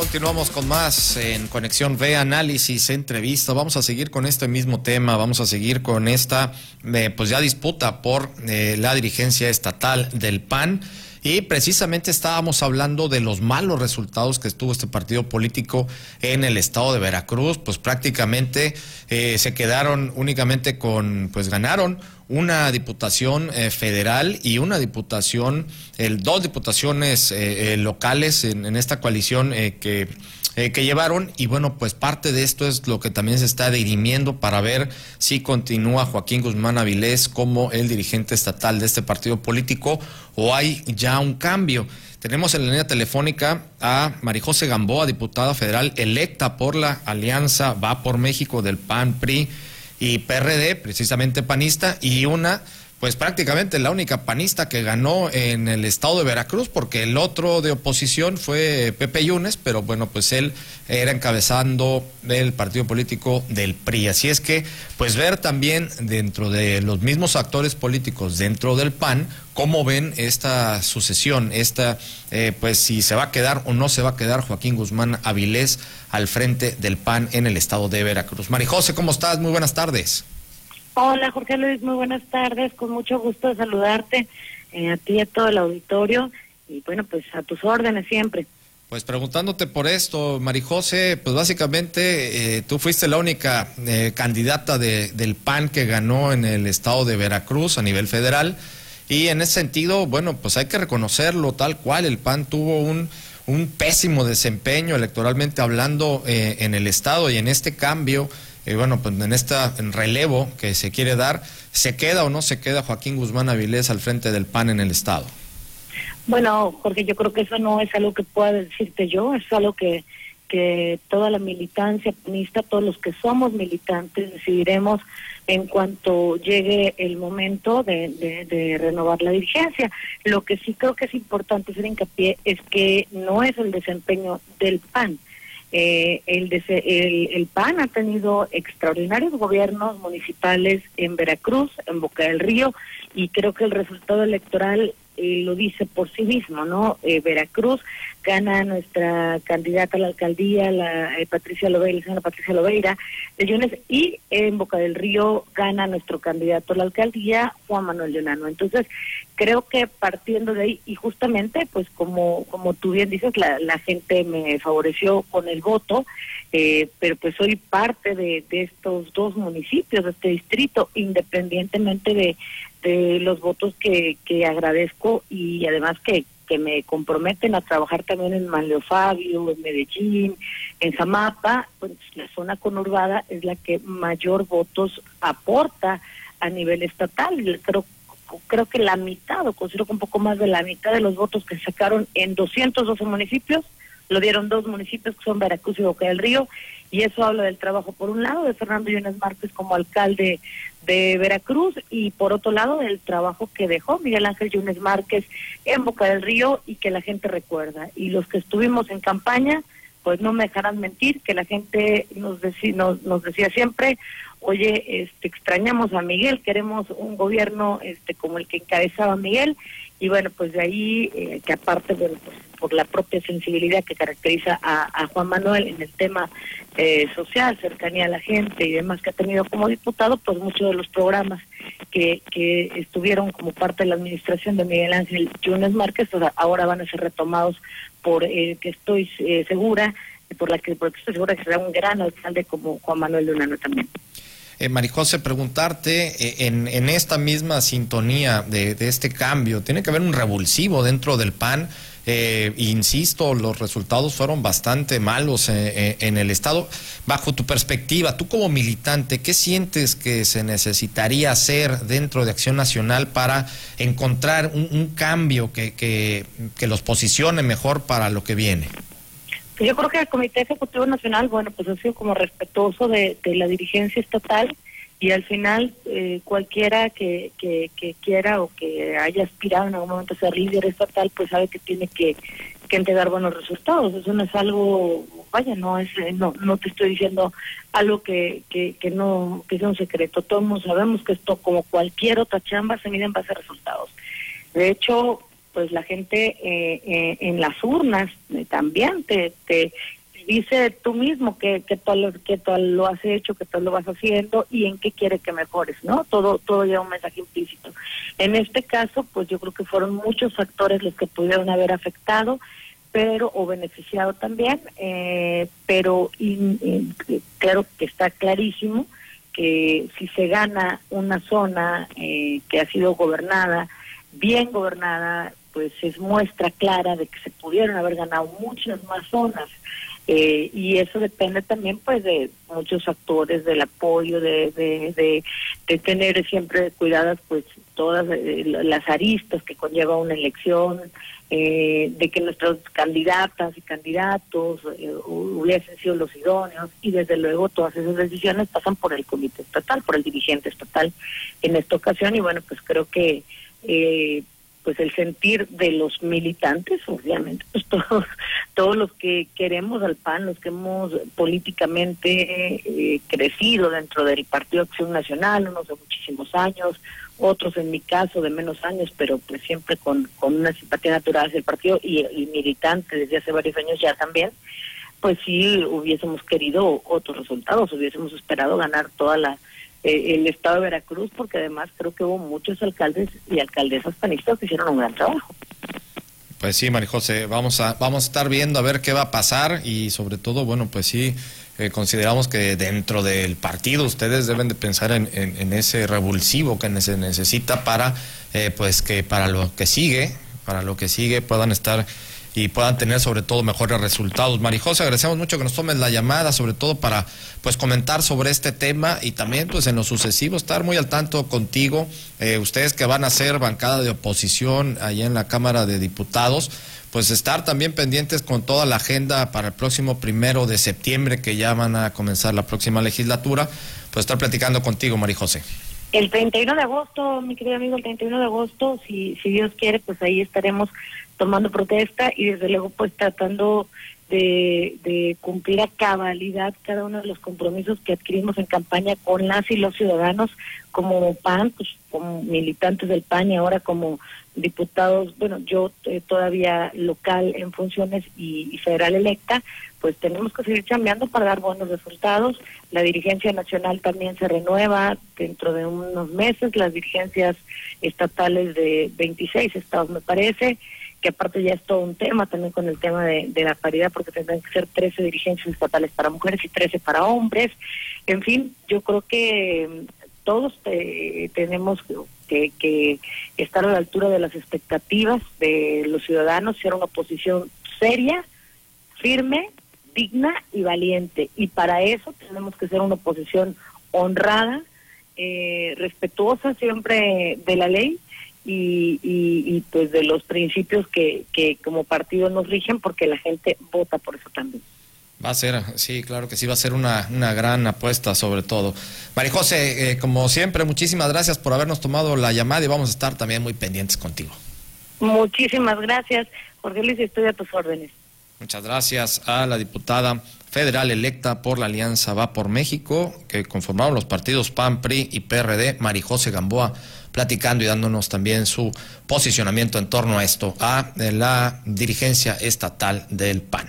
Continuamos con más en Conexión V, análisis, entrevista. Vamos a seguir con este mismo tema, vamos a seguir con esta, eh, pues ya disputa por eh, la dirigencia estatal del PAN. Y precisamente estábamos hablando de los malos resultados que estuvo este partido político en el estado de Veracruz, pues prácticamente eh, se quedaron únicamente con, pues ganaron una diputación eh, federal y una diputación, el, dos diputaciones eh, locales en, en, esta coalición que eh, que llevaron y bueno, pues parte de esto es lo que también se está dirimiendo para ver si continúa Joaquín Guzmán Avilés como el dirigente estatal de este partido político o hay ya un cambio. Tenemos en la línea telefónica a Marijose Gamboa, diputada federal electa por la Alianza Va por México del PAN, PRI y PRD, precisamente panista, y una pues prácticamente la única panista que ganó en el estado de Veracruz, porque el otro de oposición fue Pepe Yunes, pero bueno, pues él era encabezando el partido político del PRI. Así es que, pues ver también dentro de los mismos actores políticos dentro del PAN, cómo ven esta sucesión, esta, eh, pues si se va a quedar o no se va a quedar Joaquín Guzmán Avilés al frente del PAN en el estado de Veracruz. Marijose, ¿cómo estás? Muy buenas tardes. Hola Jorge Luis, muy buenas tardes, con mucho gusto de saludarte eh, a ti y a todo el auditorio. Y bueno, pues a tus órdenes siempre. Pues preguntándote por esto, Marijose, pues básicamente eh, tú fuiste la única eh, candidata de, del PAN que ganó en el estado de Veracruz a nivel federal. Y en ese sentido, bueno, pues hay que reconocerlo tal cual, el PAN tuvo un, un pésimo desempeño electoralmente hablando en el estado. Y en este cambio y bueno, pues en este relevo que se quiere dar, ¿se queda o no se queda Joaquín Guzmán Avilés al frente del PAN en el Estado? Bueno, porque yo creo que eso no es algo que pueda decirte yo, es algo que, que toda la militancia panista, todos los que somos militantes, decidiremos en cuanto llegue el momento de, de, renovar la dirigencia. Lo que sí creo que es importante hacer hincapié es que no es el desempeño del PAN, eh, el, el, PAN ha tenido extraordinarios gobiernos municipales en Veracruz, en Boca del Río, y creo que el resultado electoral eh, lo dice por sí mismo, ¿no? Eh, Veracruz gana nuestra candidata a la alcaldía, la Patricia Loveira, señora Patricia Loveira de Yunes, y en Boca del Río gana nuestro candidato a la alcaldía, Juan Manuel Leonano. Entonces, creo que partiendo de ahí y justamente pues como como tú bien dices la, la gente me favoreció con el voto eh, pero pues soy parte de, estos dos municipios de este distrito independientemente de, de los votos que, que agradezco y además que que me comprometen a trabajar también en Manlio Fabio, en Medellín, en Zamapa, pues la zona conurbada es la que mayor votos aporta a nivel estatal. Creo creo que la mitad, o considero que un poco más de la mitad de los votos que sacaron en 212 municipios, lo dieron dos municipios que son Veracruz y Boca del Río, y eso habla del trabajo, por un lado, de Fernando Yunes Márquez como alcalde de Veracruz, y por otro lado, del trabajo que dejó Miguel Ángel Yunes Márquez en Boca del Río y que la gente recuerda. Y los que estuvimos en campaña, pues no me dejarán mentir, que la gente nos, nos, nos decía siempre, oye, este, extrañamos a Miguel, queremos un gobierno este, como el que encabezaba Miguel, y bueno, pues de ahí, eh, que aparte, bueno, pues por la propia sensibilidad que caracteriza a, Juan Manuel en el tema eh, social, cercanía a la gente y demás que ha tenido como diputado, pues muchos de los programas que, que estuvieron como parte de la administración de Miguel Ángel Yunes Márquez, pues ahora van a ser retomados por, eh, que estoy eh, segura, por la que porque estoy segura que será un gran alcalde como Juan Manuel Lunano también. Eh, Marijose, preguntarte eh, en, en, esta misma sintonía de, de, este cambio, ¿tiene que haber un revulsivo dentro del PAN? Eh, insisto, los resultados fueron bastante malos eh, en el Estado. Bajo tu perspectiva, tú como militante, ¿qué sientes que se necesitaría hacer dentro de Acción Nacional para encontrar un, un cambio que, que, que los posicione mejor para lo que viene? Yo creo que el Comité Ejecutivo Nacional, bueno, pues ha sido como respetuoso de, la dirigencia estatal y al final eh, cualquiera que, quiera o que haya aspirado en algún momento a ser líder estatal, pues sabe que tiene que, entregar buenos resultados. Eso no es algo, vaya, no es, eh, no, no te estoy diciendo algo que, que no, que sea un secreto. Todos sabemos que esto, como cualquier otra chamba, se mide en base a resultados. De hecho, pues la gente eh, eh, en las urnas también te, te dice tú mismo que, que todo que todo lo has hecho, que todo lo vas haciendo y en qué quiere que mejores, ¿no? Todo todo lleva un mensaje implícito. En este caso, pues yo creo que fueron muchos factores los que pudieron haber afectado pero o beneficiado también, eh, pero claro que está clarísimo que si se gana una zona eh, que ha sido gobernada, bien gobernada, pues es muestra clara de que se pudieron haber ganado muchas más zonas. Eh, y eso depende también pues de muchos factores del apoyo de, de, de, tener siempre cuidadas pues todas eh, las aristas que conlleva una elección eh, de que nuestras candidatas y candidatos hubiesen sido los idóneos y desde luego todas esas decisiones pasan por el comité estatal por el dirigente estatal en esta ocasión y bueno pues creo que eh, pues el sentir de los militantes, obviamente, pues todos, todos los que queremos al PAN, los que hemos políticamente eh, crecido dentro del Partido Acción Nacional, unos de muchísimos años, otros en mi caso de menos años, pero pues siempre con, con una simpatía natural hacia el partido y, y militante desde hace varios años ya también, pues sí hubiésemos querido otros resultados, hubiésemos esperado ganar toda la eh, el estado de Veracruz, porque además creo que hubo muchos alcaldes y alcaldesas panistas que hicieron un gran trabajo. Pues sí, Marijose, vamos a, vamos a estar viendo a ver qué va a pasar y sobre todo, bueno, pues sí, eh, consideramos que dentro del partido ustedes deben de pensar en, en, ese revulsivo que se necesita para, eh, pues que para lo que sigue, para lo que sigue puedan estar y puedan tener sobre todo mejores resultados. Marijosa, agradecemos mucho que nos tomes la llamada, sobre todo para pues comentar sobre este tema y también pues en lo sucesivo estar muy al tanto contigo, eh, ustedes que van a ser bancada de oposición allá en la Cámara de Diputados, pues estar también pendientes con toda la agenda para el próximo primero de septiembre que ya van a comenzar la próxima legislatura, pues estar platicando contigo, Marijose. El 31 de agosto, mi querido amigo, el 31 de agosto, si, si Dios quiere, pues ahí estaremos tomando protesta y desde luego pues tratando de, cumplir a cabalidad cada uno de los compromisos que adquirimos en campaña con las y los ciudadanos como PAN, pues como militantes del PAN y ahora como diputados, bueno, yo eh, todavía local en funciones y, federal electa, pues tenemos que seguir cambiando para dar buenos resultados. La dirigencia nacional también se renueva dentro de unos meses, las dirigencias estatales de 26 estados me parece, que aparte ya es todo un tema también con el tema de, la paridad, porque tendrán que ser 13 dirigencias estatales para mujeres y 13 para hombres. En fin, yo creo que mm, todos eh, tenemos que, que, estar a la altura de las expectativas de los ciudadanos, ser una oposición seria, firme, digna y valiente. Y para eso tenemos que ser una oposición honrada, eh, respetuosa siempre de la ley y, y, pues de los principios que, que como partido nos rigen porque la gente vota por eso también. Va a ser, sí, claro que sí, va a ser una, una gran apuesta sobre todo. María José, eh, como siempre, muchísimas gracias por habernos tomado la llamada y vamos a estar también muy pendientes contigo. Muchísimas gracias, Jorge Luis, estoy a tus órdenes. Muchas gracias a la diputada federal electa por la Alianza Va por México, que conformaron los partidos PAN, PRI y PRD, Marijose Gamboa, platicando y dándonos también su posicionamiento en torno a esto, a la dirigencia estatal del PAN.